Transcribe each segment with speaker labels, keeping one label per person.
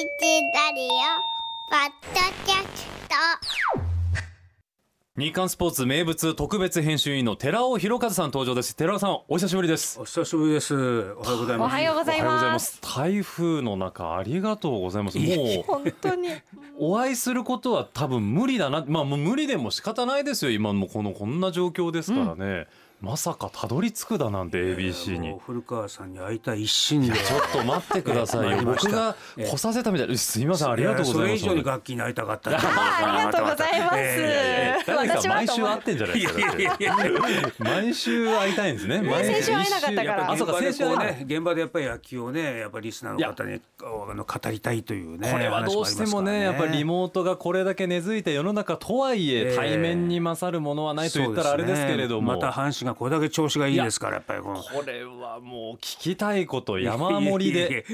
Speaker 1: ラディオポッドキャスト。
Speaker 2: 日刊スポーツ名物特別編集員の寺尾博和さん登場です。寺尾さんお久しぶりです。
Speaker 3: お久しぶりです。おはようござい
Speaker 4: お
Speaker 3: ます。
Speaker 4: はようござい
Speaker 2: おはようござい
Speaker 4: ま。
Speaker 2: ます。す台風の中ありがとうございます。もう
Speaker 4: 本当に。
Speaker 2: お会いすることは多分無理だな。まあもう無理でも仕方ないですよ。今もうこのこんな状況ですからね、まさかたどり着くだなんて ABC に
Speaker 3: 古川さんに会いたい一心で。
Speaker 2: ちょっと待ってくださいよ僕が来させたみたいですいませんありがとうございます
Speaker 3: やそれ以上に楽器に会いたかった。
Speaker 4: あありがとうございます。
Speaker 3: え
Speaker 2: 田中
Speaker 4: 私は
Speaker 2: さん毎週会ってんじゃないですか毎週会いたいんですね毎
Speaker 4: 先週会えなかったから
Speaker 2: あそうか先週
Speaker 3: ね現場でやっぱり野球をねやっぱりリスナーの方にあの語りたいというね。
Speaker 2: これはどうしてもねやっぱりリモートがこれだけ根付いて世の中とはいえ
Speaker 3: ええ
Speaker 2: 対面に勝るものはないと言ったらあれですけれども、
Speaker 3: また阪神がこれだけ調子がいいですからやっぱりこの。
Speaker 2: これはもう聞きたいこと山盛りで。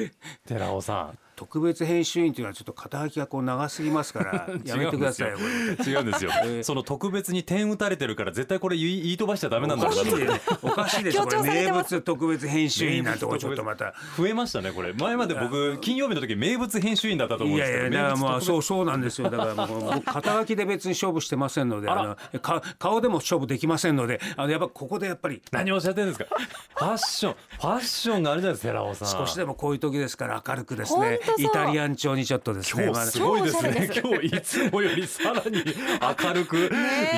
Speaker 2: 寺尾さん
Speaker 3: 特別編集員というのはちょっと肩書きがこう長すぎますから やめてくださいよ。これ。
Speaker 2: 違うんですよ。その特別に点打たれてるから絶対これ言い言い飛ばしちゃダメなんだ
Speaker 3: お
Speaker 2: ろうなと。
Speaker 3: かしいでおかしいですよ。これ名物特別編集員なんてちょっとまた。
Speaker 2: 増えましたねこれ。前まで僕金曜日の時名物編集員だったと思うん
Speaker 3: い
Speaker 2: ですけど。
Speaker 3: やいやだからまあそうそうなんですよ。だからもう僕肩書きで別に勝負してませんので
Speaker 2: あ
Speaker 3: のか顔でも勝負できませんのであのやっぱここでやっぱり。
Speaker 2: 何をおっしゃってるんですか？ファッション。ファッションがあるじゃないですか寺尾さん。
Speaker 3: 少しでもこういう時ですから明るくですねイタリアン調にちょっとですねまあ
Speaker 2: 今日すごいですね。今日いつもよりさらに明るく、い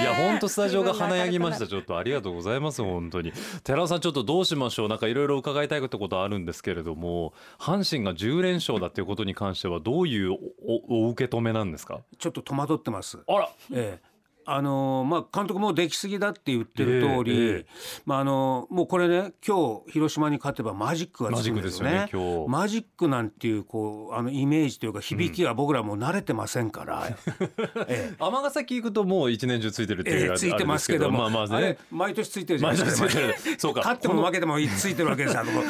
Speaker 2: や本当スタジオが華やぎました。ちょっとありがとうございます本当に。寺尾さんちょっとどうしましょう。なんかいろいろ伺いたいことあるんですけれども阪神が10連勝だっていうことに関してはどういうおお受け止めなんですか？
Speaker 3: ちょっと戸惑ってます。
Speaker 2: あら。
Speaker 3: ええあのまあ、監督もできすぎだって言ってる通り、
Speaker 2: ええええ。
Speaker 3: まあ、あのもうこれね今日広島に勝てばマジックがつくんですよね
Speaker 2: マジックですよね。今日。
Speaker 3: マジックなんていうこうあのイメージというか響きは僕らもう慣れてませんから、ええ。
Speaker 2: 尼崎行くともう一年中ついてるっていう、
Speaker 3: ええついてますけども、
Speaker 2: まあまあね
Speaker 3: 毎年ついてるじゃない
Speaker 2: 毎
Speaker 3: ですか。
Speaker 2: そうか。
Speaker 3: 勝っても負けてもついてるわけですあのもう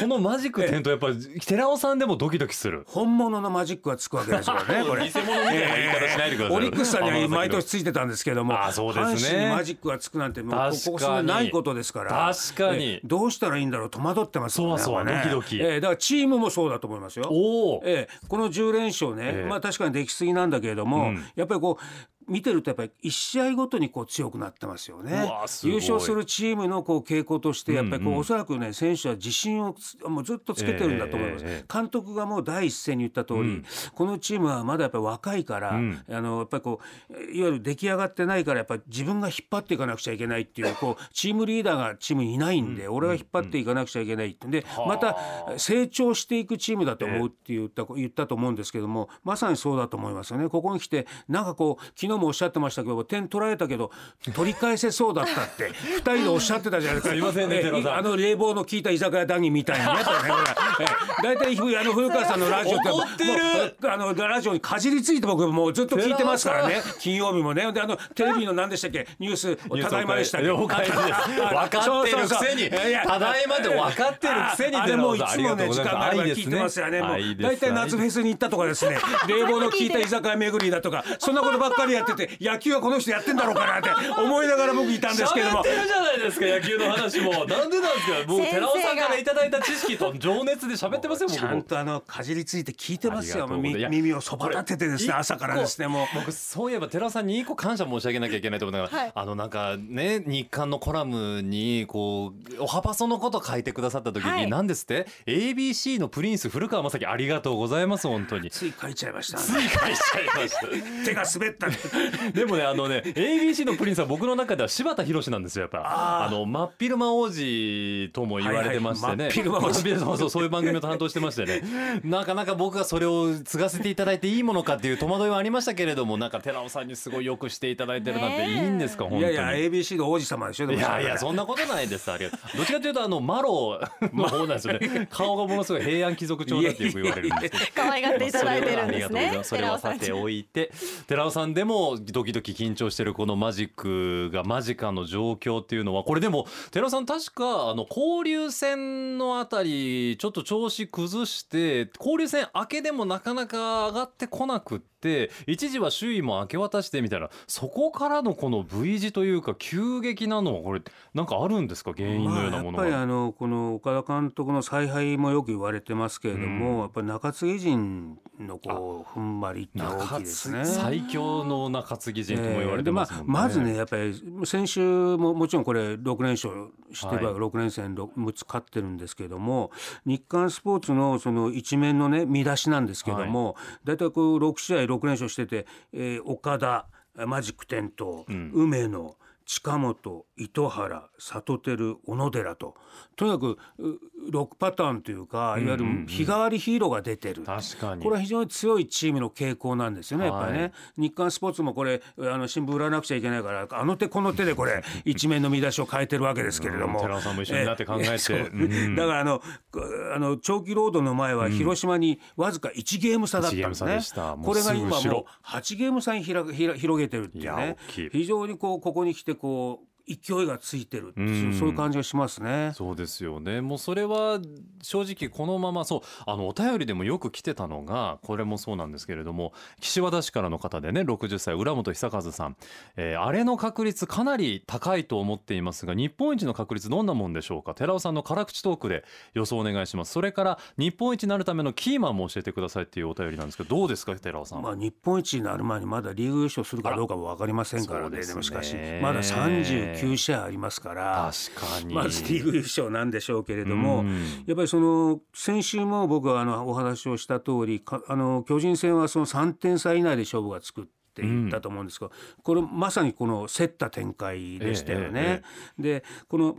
Speaker 2: このマジック点とやっぱ寺尾さんでもドキドキする。
Speaker 3: 本物のマジックがつくわけですからねこれ。
Speaker 2: 偽物みたいな言い方しないでください
Speaker 3: オリックスさんには毎年
Speaker 2: つ
Speaker 3: ついてたんですけども
Speaker 2: あそうですね。
Speaker 3: 阪神にマジックがつくなんてもうここ数年ないことですから
Speaker 2: 確かに。
Speaker 3: ええどうしたらいいんだろう戸惑ってますよね。
Speaker 2: そうそう
Speaker 3: ね。
Speaker 2: ドキドキ。
Speaker 3: ええだからチームもそうだと思いますよ。
Speaker 2: おお、
Speaker 3: ええ、この10連勝ね、
Speaker 2: ええ。
Speaker 3: まあ確かにできすぎなんだけれども、
Speaker 2: うん。
Speaker 3: やっぱりこう見てるとやっぱり1試合ごとにこう強くなってますよね。優勝するチームのこう傾向としてやっぱりこう、
Speaker 2: うんうん。
Speaker 3: おそらくね選手は自信をつもうずっとつけてるんだと思います、
Speaker 2: えええ
Speaker 3: 監督がもう第一声に言った通り、
Speaker 2: うん。
Speaker 3: このチームはまだやっぱり若いから、
Speaker 2: うん。
Speaker 3: あのやっぱりこういわゆる出来上がってないからやっぱり自分が引っ張っていかなくちゃいけないっていうこうチームリーダーがチームにいないんで、俺が引っ張っていかなくちゃいけないってんで、また成長していくチームだと思うって言った,、言ったと思うんですけどもまさにそうだと思いますよね。ここに来てなんかこう昨日もおっしゃってましたけど点取られたけど取り返せそうだったって 二人でおっしゃってたじゃないですか。
Speaker 2: すいませんねさん。
Speaker 3: あの冷房の効いた居酒屋談義みたいにね 大体ふあの古川さんのラジオって
Speaker 2: 怒ってる。
Speaker 3: もうあのラジオにかじりついて僕もうずっと聞いてますからね。金曜日もね。であのテレビの何でしたっけ？ニュースただいまでしたっけ？
Speaker 2: 了解です。分かってるくせに
Speaker 3: そうそう。そういや
Speaker 2: ただいまで分かってるくせに
Speaker 3: ああれもういつもね時間があれば聞いてますよね。大体夏フェスに行ったとかですね。冷房の効いた居酒屋巡りだとかそんなことばっかりやってて野球はこの人やってんだろうかなって思いながら僕いたんですけども。
Speaker 2: 喋ってるじゃないですか野球の話も。なんでなんですか？もう
Speaker 4: 先生が
Speaker 2: 寺尾さんからいただいた知識と情熱で喋ってますよ
Speaker 3: ちゃんとあのかじりついて聞いてますよ。耳をそば立ててですね朝からですねもう。
Speaker 2: 僕そういえば寺尾さんに一個感謝申し上げなきゃいけないと思うのが、
Speaker 4: はい。
Speaker 2: あのなんかね日刊のコラムにこうおはパソのこと書いてくださった時に、
Speaker 4: はい。
Speaker 2: 何ですって？ABC のプリンス古川雅樹ありがとうございます本当に。
Speaker 3: つい書いちゃいました。
Speaker 2: つい書いちゃいました。
Speaker 3: 手が滑った
Speaker 2: でもねあのね ABC のプリンスは僕の中では柴田博なんですよやっぱ。
Speaker 3: あ
Speaker 2: の真っ昼間王子とも言われてましてね、
Speaker 3: はいはい真っ昼間王子。
Speaker 2: 真っ昼間そうそうそういう番組を担当してましてね。なかなか僕がそれを継がせていただいていいものかっていう戸惑いはありましたけれどもなんか寺尾さんにすごいよくしていただいてるなんていいんですか本当に。
Speaker 3: いやいや ABC の王子様でしょでも
Speaker 2: いやいやそんなことないですありがとう。どっちかというとあのマロの方 なんですよね。顔がものすごい平安貴族調だってよく言われるんですけど。
Speaker 4: 可愛がっていただいてるんですね。
Speaker 2: それはさておいて。寺尾さんでもドキドキ緊張してるこのマジックが間近の状況っていうのはこれでも寺尾さん確かあの交流戦のあたりちょっと調子崩して交流戦明けでもなかなか上がってこなくって一時は首位も明け渡してみたいなそこからのこの V 字というか急激なのはこれなんかあるんですか？原因のようなもの
Speaker 3: まあ、やっぱり
Speaker 2: は。
Speaker 3: あのこの岡田監督の采配もよく言われてますけれども、
Speaker 2: うん
Speaker 3: やっぱり中継ぎ陣のこう踏ん張りって大き
Speaker 2: 中
Speaker 3: いですね。
Speaker 2: 最強の中継ぎ陣とも言われてますもんね。
Speaker 3: えーでまあ、まずねやっぱり先週ももちろんこれ6連勝してるわけ、
Speaker 2: は
Speaker 3: 6連戦6つ勝ってるんですけども日刊スポーツのその一面のね見出しなんですけども、大体こう6試合6連勝してて、えー岡田マジック点灯、梅野近本糸原里照小野寺ととにかくう6パターンというかいわゆる日替わりヒーローが出てる。
Speaker 2: 確かに。
Speaker 3: これは非常に強いチームの傾向なんですよね、やっぱりね、
Speaker 2: はい。
Speaker 3: 日刊スポーツもこれあの新聞売らなくちゃいけないからあの手この手でこれ 一面の見出しを変えてるわけですけれども、
Speaker 2: うん寺尾さんも一緒になって考えて。
Speaker 3: そう
Speaker 2: うん。
Speaker 3: だからあのあの長期ロードの前は広島にわずか1ゲーム差だったんです
Speaker 2: 1ゲーム差
Speaker 3: ね
Speaker 2: う
Speaker 3: これが今もう8ゲーム差にひらひら広げてるっていうね。非常にこうここに来てこう勢いがついてるう
Speaker 2: うん。
Speaker 3: そういう感じがしますね。
Speaker 2: そうですよね。もうそれは正直このままそうあのお便りでもよく来てたのがこれもそうなんですけれども岸和田市からの方でね60歳浦本久和さん、えーあれの確率かなり高いと思っていますが日本一の確率どんなもんでしょうか？寺尾さんの辛口トークで予想お願いします。それから日本一になるためのキーマンも教えてくださいっていうお便りなんですけどどうですか寺尾さん、
Speaker 3: まあ、日本一になる前にまだリーグ優勝するかどうかも分かりませんからね。
Speaker 2: あら
Speaker 3: でもしかしまだ39試合ありますから
Speaker 2: 確かに。
Speaker 3: まずリーグ優勝なんでしょうけれども、
Speaker 2: うん。
Speaker 3: やっぱりその先週も僕はあのお話をした通りかあの巨人戦はその3点差以内で勝負がつくって言ったと思うんですけど、これまさにこの競った展開でしたよね。
Speaker 2: え。
Speaker 3: でこの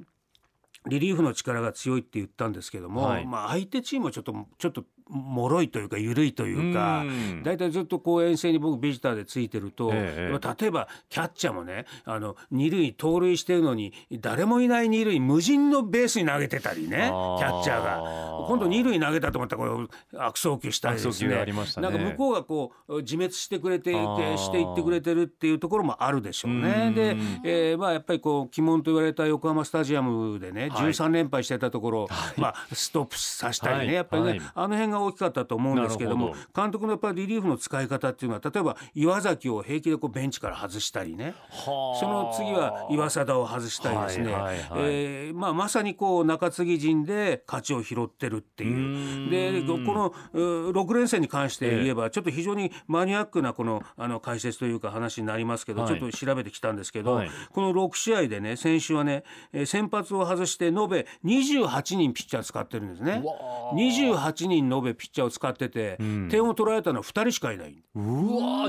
Speaker 3: リリーフの力が強いって言ったんですけども、
Speaker 2: はい。
Speaker 3: まあ、相手チームはちょっとちょっと脆いというか緩いというか
Speaker 2: うん。
Speaker 3: 大体ずっとこう遠征に僕ビジターでついてると、
Speaker 2: ええ
Speaker 3: 例えばキャッチャーもねあの二塁盗塁してるのに誰もいない二塁無人のベースに投げてたりねキャッチャーが。今度二塁投げたと思ったらこれ悪送球したりですね。
Speaker 2: ありましたね。
Speaker 3: なんか向こうがこう自滅してくれて
Speaker 2: あー。
Speaker 3: していってくれてるっていうところもあるでしょうね。
Speaker 2: うん。
Speaker 3: で、えーまあやっぱりこう鬼門と言われた横浜スタジアムでね、
Speaker 2: はい。
Speaker 3: 13連敗してたところ、まあストップさせたりね、
Speaker 2: はい。
Speaker 3: やっぱりね、
Speaker 2: はい。
Speaker 3: あの辺が大きかったと思うんですけども監督のやっぱりリリーフの使い方っていうのは例えば岩崎を平気でこうベンチから外したりね。
Speaker 2: はあ。
Speaker 3: その次は岩貞を外したりですね、
Speaker 2: はいはいはい。
Speaker 3: えーまあ、まさにこう中継ぎ陣で勝ちを拾ってるっていう。でこのう6連戦に関して言えばちょっと非常にマニアックなこのあの解説というか話になりますけど、
Speaker 2: はい。
Speaker 3: ちょっと調べてきたんですけど、
Speaker 2: はい。
Speaker 3: この6試合でね先週はねえー先発を外して延べ28人ピッチャー使ってるんですね。28人延べピッチャーを使ってて、点を取られたのは2人しかいない。
Speaker 2: うわ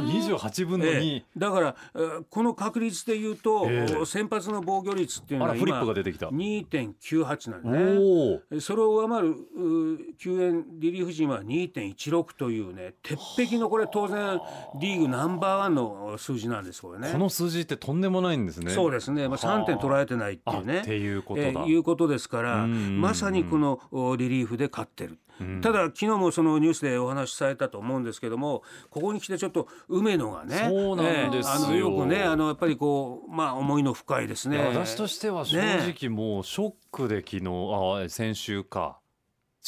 Speaker 2: ー28分の2、
Speaker 3: ええ。だから、えーこの確率で言うと、
Speaker 2: ええ。
Speaker 3: 先発の防御率っていうのは
Speaker 2: あらフリッ
Speaker 3: 今
Speaker 2: プが出てきた。
Speaker 3: 2.98なんですね。それを上回るう救援リリーフ陣は2.16というね鉄壁のこれ当然リーグナンバーワンの数字なんですこれね。
Speaker 2: この数字ってとんでもないんですね。
Speaker 3: そうですね、まあ、3点取られてないっていうね。
Speaker 2: あっていうことだ。
Speaker 3: えーいうことですから
Speaker 2: うん
Speaker 3: まさにこのおリリーフで勝ってる。ただ昨日もそのニュースでお話しされたと思うんですけどもここに来てちょっと梅野がね
Speaker 2: そうなんですよ。
Speaker 3: あのよくねあのやっぱりこうまあ思いの深いですね。
Speaker 2: 私としては正
Speaker 3: ね
Speaker 2: 直もうショックで昨日あ先週か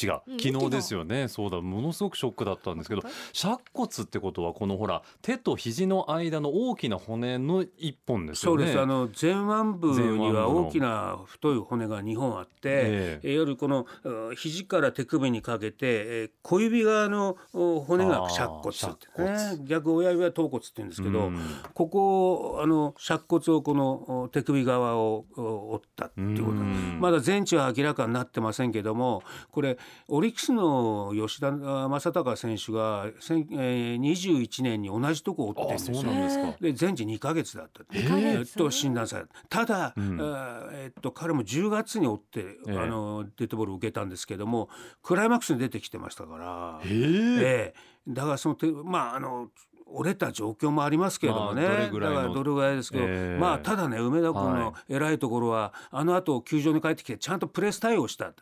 Speaker 2: 違う。
Speaker 4: うん
Speaker 2: 昨日ですよね。そうだ。ものすごくショックだったんですけど尺骨ってことはこのほら手と肘の間の大きな骨の一本ですよね。
Speaker 3: そうです。あの前腕部には大きな太い骨が2本あって、
Speaker 2: え
Speaker 3: えいわゆるこのう肘から手首にかけて、えー小指側のお骨が尺骨ってね。逆親指は頭骨って言うんですけど、
Speaker 2: うん。
Speaker 3: ここあの尺骨をこのお手首側をお折ったっていうこと。
Speaker 2: うん。
Speaker 3: まだ全治は明らかになってませんけどもこれオリックスの吉田正尚選手がせんえー21年に同じとこを折ってるん
Speaker 2: あ
Speaker 3: ですよ
Speaker 2: で
Speaker 3: 全治2ヶ月だったと診断された。ただ、
Speaker 2: うん。
Speaker 3: えっと彼も10月に追って、
Speaker 2: ええ。
Speaker 3: あのデッドボールを受けたんですけどもクライマックスに出てきてましたから、
Speaker 2: えー。
Speaker 3: ええ。だからその手まああの折れた状況もありますけれどもね、だからどれぐらいですけど、
Speaker 2: ええ。
Speaker 3: まあただね梅田君
Speaker 2: は
Speaker 3: の偉いところは、あの後球場に帰ってきてちゃんとプレス対応した。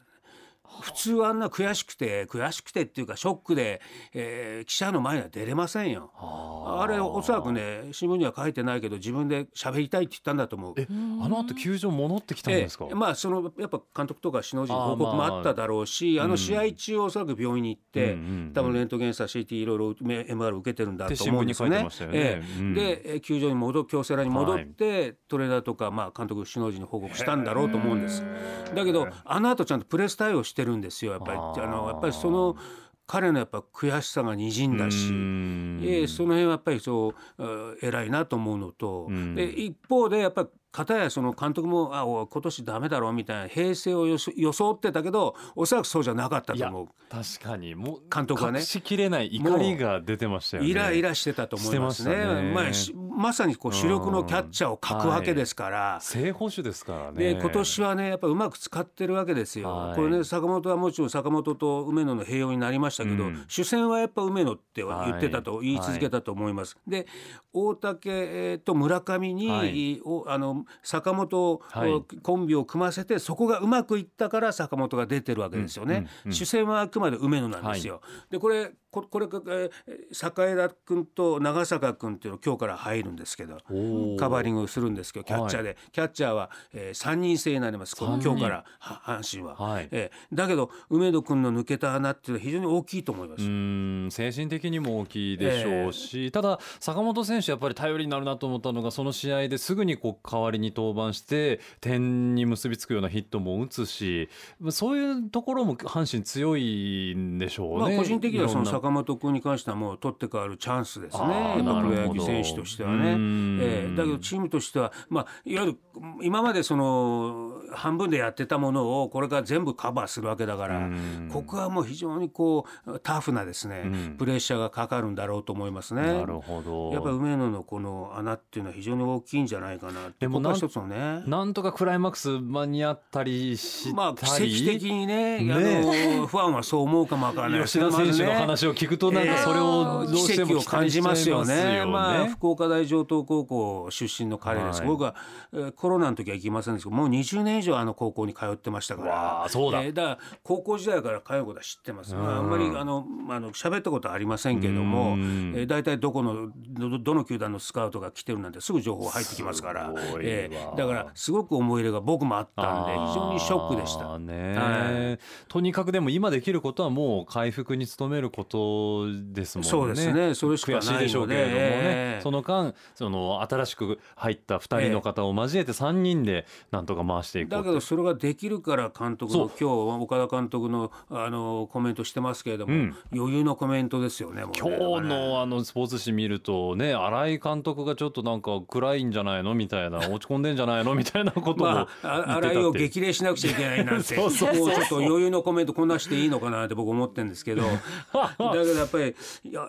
Speaker 3: 普通あんな悔しくて悔しくてっていうかショックで、えー記者の前には出れませんよ。
Speaker 2: あ。ー
Speaker 3: あれおそらくね新聞には書いてないけど自分で喋りたいって言ったんだと思う。
Speaker 2: えあの後球場戻ってきたんですか、
Speaker 3: ええまあそのやっぱ監督とか首脳陣の報
Speaker 2: あー
Speaker 3: 告も
Speaker 2: まあ
Speaker 3: あっただろうしあ,、
Speaker 2: うん。
Speaker 3: の試合中おそらく病院に行って、
Speaker 2: うん
Speaker 3: 多分レントゲン差 CT いろいろ MR 受けてるんだと思うんですよね。ええ。
Speaker 2: うん。
Speaker 3: でえ球場に戻京セラに戻って、トレーナーとか、まあ、監督首脳陣に報告したんだろうと思うんです。だけどあの後ちゃんとプレス対応してるんですよやっぱり。
Speaker 2: あ
Speaker 3: のやっぱりその彼のやっぱ悔しさがにじんだし。えー、その辺はやっぱりそう偉いなと思うのと、で一方でやっぱり片やその監督もあお今年ダメだろうみたいな平成を装ってたけどおそらくそうじゃなかったと思う。
Speaker 2: 確かに。もう
Speaker 3: 監督はね。
Speaker 2: 隠しきれない怒りが出てましたよね。
Speaker 3: イライラしてたと思いますね。
Speaker 2: ね。
Speaker 3: まあ、まさにこう主力のキャッチャーを欠くわけですから、はい、
Speaker 2: 正捕手ですからね。
Speaker 3: で今年はねやっぱうまく使ってるわけですよ、はい、これね坂本はもちろん坂本と梅野の併用になりましたけど、うん、主戦はやっぱ梅野って言ってたと、言い続けたと思います、で大竹と村上に、あの坂本はい、コンビを組ませてそこがうまくいったから坂本が出てるわけですよね。主戦はあくまで梅野なんですよ。はい、でこれここれ、えー、栄田君と長坂君っていうの今日から入るんですけどカバーリングするんですけどキャッチャーで、はい、キャッチャーは、えー、3人制になりますこの今日から阪神は、はい、えー、だけど梅野君の抜けた穴っていうのは非常に大きいと思います。
Speaker 2: うん精神的にも大きいでしょうし、えー、ただ坂本選手やっぱり頼りになるなと思ったのがその試合ですぐにこう代わりに登板して点に結びつくようなヒットも打つしそういうところも阪神強いんでしょうね。
Speaker 3: まあ、個人的にはその坂本君に関してはもう取って変わるチャンスですね。プロ野球選手としてはね。えー、だけどチームとしては、まあ、いわゆる今までその半分でやってたものをこれから全部カバーするわけだからここはもう非常にこうタフなですねプレッシャーがかかるんだろうと思いますね。
Speaker 2: なるほど。
Speaker 3: やっぱり梅野のこの穴っていうのは非常に大きいんじゃないかな
Speaker 2: でもなん一つのね。なんとかクライマックス間に合ったりしたり。
Speaker 3: まあ奇跡的にねね。あのファンはそう思うかもわからない。
Speaker 2: 吉田選手の話を聞くとなんかそれをどうしても
Speaker 3: 感じますよね。まあ福岡大城東高校出身の彼です。はい、僕は、えー、コロナの時は行きませんでしたけどもう20年以上あの高校に通ってましたから。
Speaker 2: そうだ,、
Speaker 3: えー、だから高校時代から通うことは知ってます、まあ、あんまりあのあの喋ったことはありませんけども、えー、大体どこのどどの球団のスカウトが来てるなんてすぐ情報入ってきますから。えー、だからすごく思い入れが僕もあったんで非常にショックでした。
Speaker 2: ねはい、とにかくでも今できることはもう回復に努めることですもんね。
Speaker 3: そうですね。それしかない
Speaker 2: で。しょうけれどもね、えー、その間その新しく入った2人の方を交えて3人でなんとか回していく
Speaker 3: だけどそれができるから監督の今日岡田監督のあのコメントしてますけれども、うん、余裕のコメントですよね。ね。
Speaker 2: 今日のあのスポーツ紙見るとね新井監督がちょっとなんか暗いんじゃないのみたいな 落ち込んでんじゃないのみたいなこともま
Speaker 3: あ、新井を激励しなくちゃいけないなんて。そうそうちょっと余裕のコメントこんなしていいのかなって僕思ってるんですけど。だけどやっぱり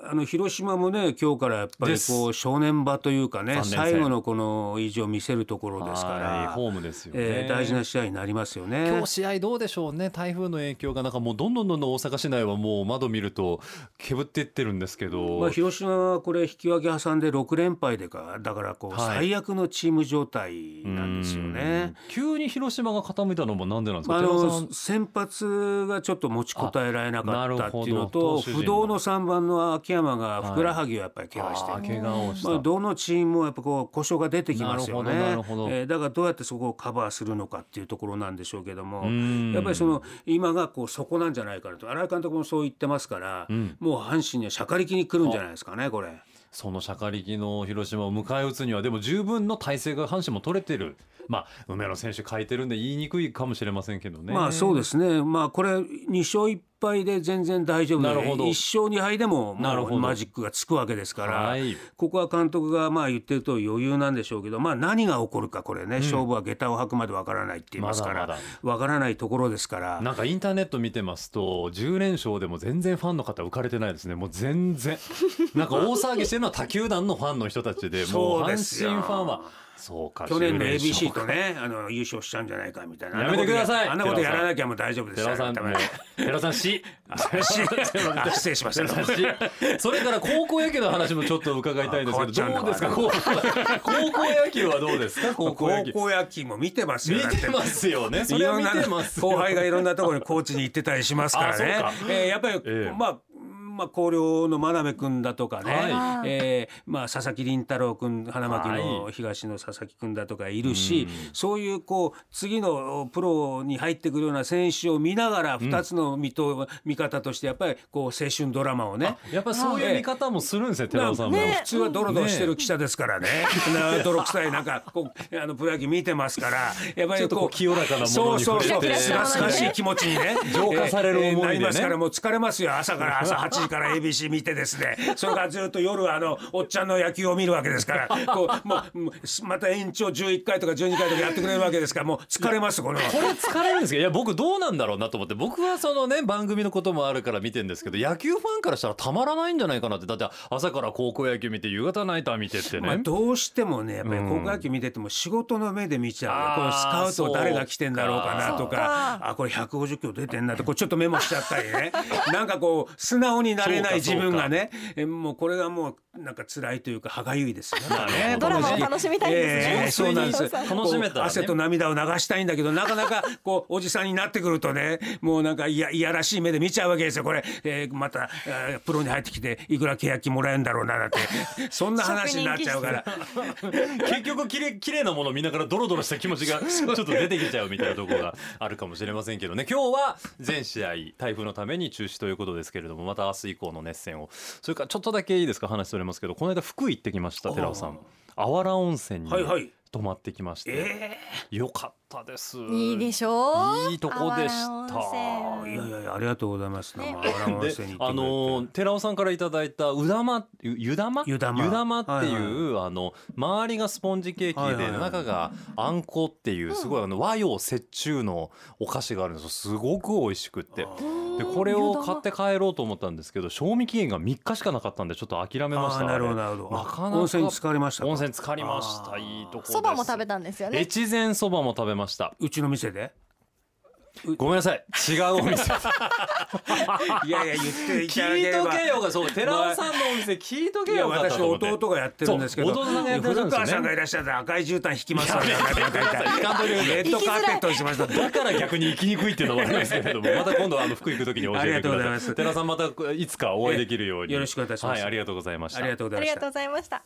Speaker 3: あの広島もね今日からやっぱりこう正念場というかね最後のこの意地を見せるところですから
Speaker 2: ホームですよね、
Speaker 3: えー、大事な試合になりますよね。
Speaker 2: 今日試合どうでしょうね？台風の影響がなんかもうどんどんどんどん大阪市内はもう窓見るとけぶっていってるんですけど、
Speaker 3: まあ、広島はこれ引き分け挟んで6連敗でかだからこう最悪のチーム状態なんですよね、
Speaker 2: 急に広島が傾いたのもなんでなんですか、
Speaker 3: あの先発がちょっと持ちこたえられなかったっていうのと不動の3番の秋山がふくらはぎをやっぱり怪我して、はい、怪我をした、まあ、どのチームもやっぱこう故障が出てきますよねえー、だからどうやってそこをカバーするのかっていうところなんでしょうけどもやっぱりその今がこうそこなんじゃないかなと新井監督もそう言ってますから、うん、もう阪神にはしゃかりきに来るんじゃないですかねこれ。
Speaker 2: そのしゃかりきの広島を迎え撃つにはでも十分の体制が阪神も取れてるまあ梅野選手書いてるんで言いにくいかもしれませんけどね。
Speaker 3: まあそうですね。まあこれ2勝1敗で全然大丈夫なるほど。1勝2敗でももうマジックがつくわけですから、はい、ここは監督がまあ言ってると余裕なんでしょうけど、まあ、何が起こるかこれね、うん、勝負は下駄を履くまでわからないって言いますからわからないところですから。
Speaker 2: なんかインターネット見てますと10連勝でも全然ファンの方浮かれてないですね。もう全然。なんか大騒ぎしてるのは他球団のファンの人たちでもう阪神ファンは。
Speaker 3: そうか去年の ABC とねあの優勝しちゃうんじゃないかみたいな。
Speaker 2: やめてください。
Speaker 3: あんなことやらなきゃもう大丈夫です。
Speaker 2: 寺さん寺さんし
Speaker 3: 失礼しました。
Speaker 2: それから高校野球の話もちょっと伺いたいんですけどどうですか？高校野球はどうですか？
Speaker 3: 高校野球。も見てますよ。
Speaker 2: 見てますよね。それは見てます
Speaker 3: 後輩がいろんなところにコーチに行ってたりしますからね。えやっぱりまあまあ広陵の真鍋君だとかね、
Speaker 2: はい。
Speaker 3: えーまあ佐々木麟太郎君花巻の
Speaker 2: はい。
Speaker 3: 東の佐々木君だとかいるし、
Speaker 2: うん。
Speaker 3: そういうこう次のプロに入ってくるような選手を見ながら二つの見と、見方としてやっぱりこう青春ドラマをね。
Speaker 2: やっぱそういう見方もするんですね寺尾さんも、
Speaker 3: まあ普通はドロドロしてる記者ですからね。な泥臭いなんかこうあのプロ野球見てますから、やっぱ
Speaker 2: ちょっとこ
Speaker 3: りこう
Speaker 2: う清らかなものに
Speaker 3: そうそうそう、
Speaker 2: 触れて
Speaker 3: すがすがしい気持ちにね、
Speaker 2: 浄化される思いでね。
Speaker 3: なりますからもう疲れますよ。朝から朝8時から ABC 見てですね、それからずっと夜あのおっちゃんの野球を見るわけですから、こうもうまた延長11回とか12回とかやってくれるわけですから、もう疲れますこの。
Speaker 2: これ疲れるんですけどいや僕どうなんだろうなと思って僕はそのね番組のこともあるから見てんですけど野球ファンからしたらたまらないんじゃないかなって。だって朝から高校野球見て夕方ナイター見てってね、
Speaker 3: まあ、どうしてもねやっぱり高校野球見てても仕事の目で見ちゃう。このスカウト誰が来てんだろうかなとか。
Speaker 4: か。
Speaker 3: あこれ150キロ出てんなってこうちょっとメモしちゃったりね。なんかこう素直になれない自分がねえもうこれがもうなんか辛いというか歯がゆいですよね。
Speaker 4: ドラマを楽しみたいんですね。
Speaker 3: ええそうなんです。
Speaker 2: 楽しめたらね。
Speaker 3: 汗と涙を流したいんだけどなかなかこうおじさんになってくるとねもうなんかいやいやらしい目で見ちゃうわけですよこれ、えーまた、えープロに入ってきていくら契約金もらえるんだろうななんて。そんな話になっちゃうから。
Speaker 2: 結局きれい綺麗なものを見ながらドロドロした気持ちがちょっと出てきちゃうみたいなところがあるかもしれませんけどね。今日は全試合台風のために中止ということですけれどもまた明日以降の熱戦をそれからちょっとだけいいですか話それますけどこの間福井行ってきました寺尾さんあわら温泉に泊まってきまして、
Speaker 3: え
Speaker 2: よかったたです。
Speaker 4: いいでしょ？う
Speaker 2: いいとこでした。
Speaker 3: い
Speaker 4: 泉。
Speaker 3: やいやいやありがとうございます。
Speaker 4: ね。
Speaker 2: あの寺尾さんからいただいたうだま？ゆゆだま
Speaker 3: 湯玉
Speaker 2: っていう、あの周りがスポンジケーキで、
Speaker 3: はいはいはい。
Speaker 2: 中があんこっていうすごいあの和洋折衷のお菓子があるんですよ。すごく美味しくって。でこれを買って帰ろうと思ったんですけど賞味期限が3日しかなかったんでちょっと諦めました。
Speaker 3: なるほどなるほど。
Speaker 2: なかなか
Speaker 3: 温泉に浸かりましたか？
Speaker 2: 温泉浸かりました。いいとこです。
Speaker 4: そばも食べたんですよね。
Speaker 2: 越前そばも食べました。
Speaker 3: うちの店で？
Speaker 2: ごめんなさい。違うお店。
Speaker 3: いやいや言っていただけ
Speaker 2: 聞い
Speaker 3: れば。
Speaker 2: とけよがそう寺尾さんのお店。聞いとけよかった
Speaker 3: 私弟がやってるんですけど。
Speaker 2: 弟さんがやってるんですよね。
Speaker 3: 古川さんがいらっしゃったら赤い絨毯引きますわね。レッドカーペットにしました。
Speaker 2: だから逆に行きにくいっていうのもありますけれどもまた今度はあの福井行く時に教えてく
Speaker 3: ありがとうござい
Speaker 2: だ
Speaker 3: ます。
Speaker 2: さい寺尾さんまたいつかお会いできるように。
Speaker 3: えよろしくお願いします。
Speaker 2: はいありがとうございました
Speaker 3: ありがとうございました。
Speaker 4: ありがとうございました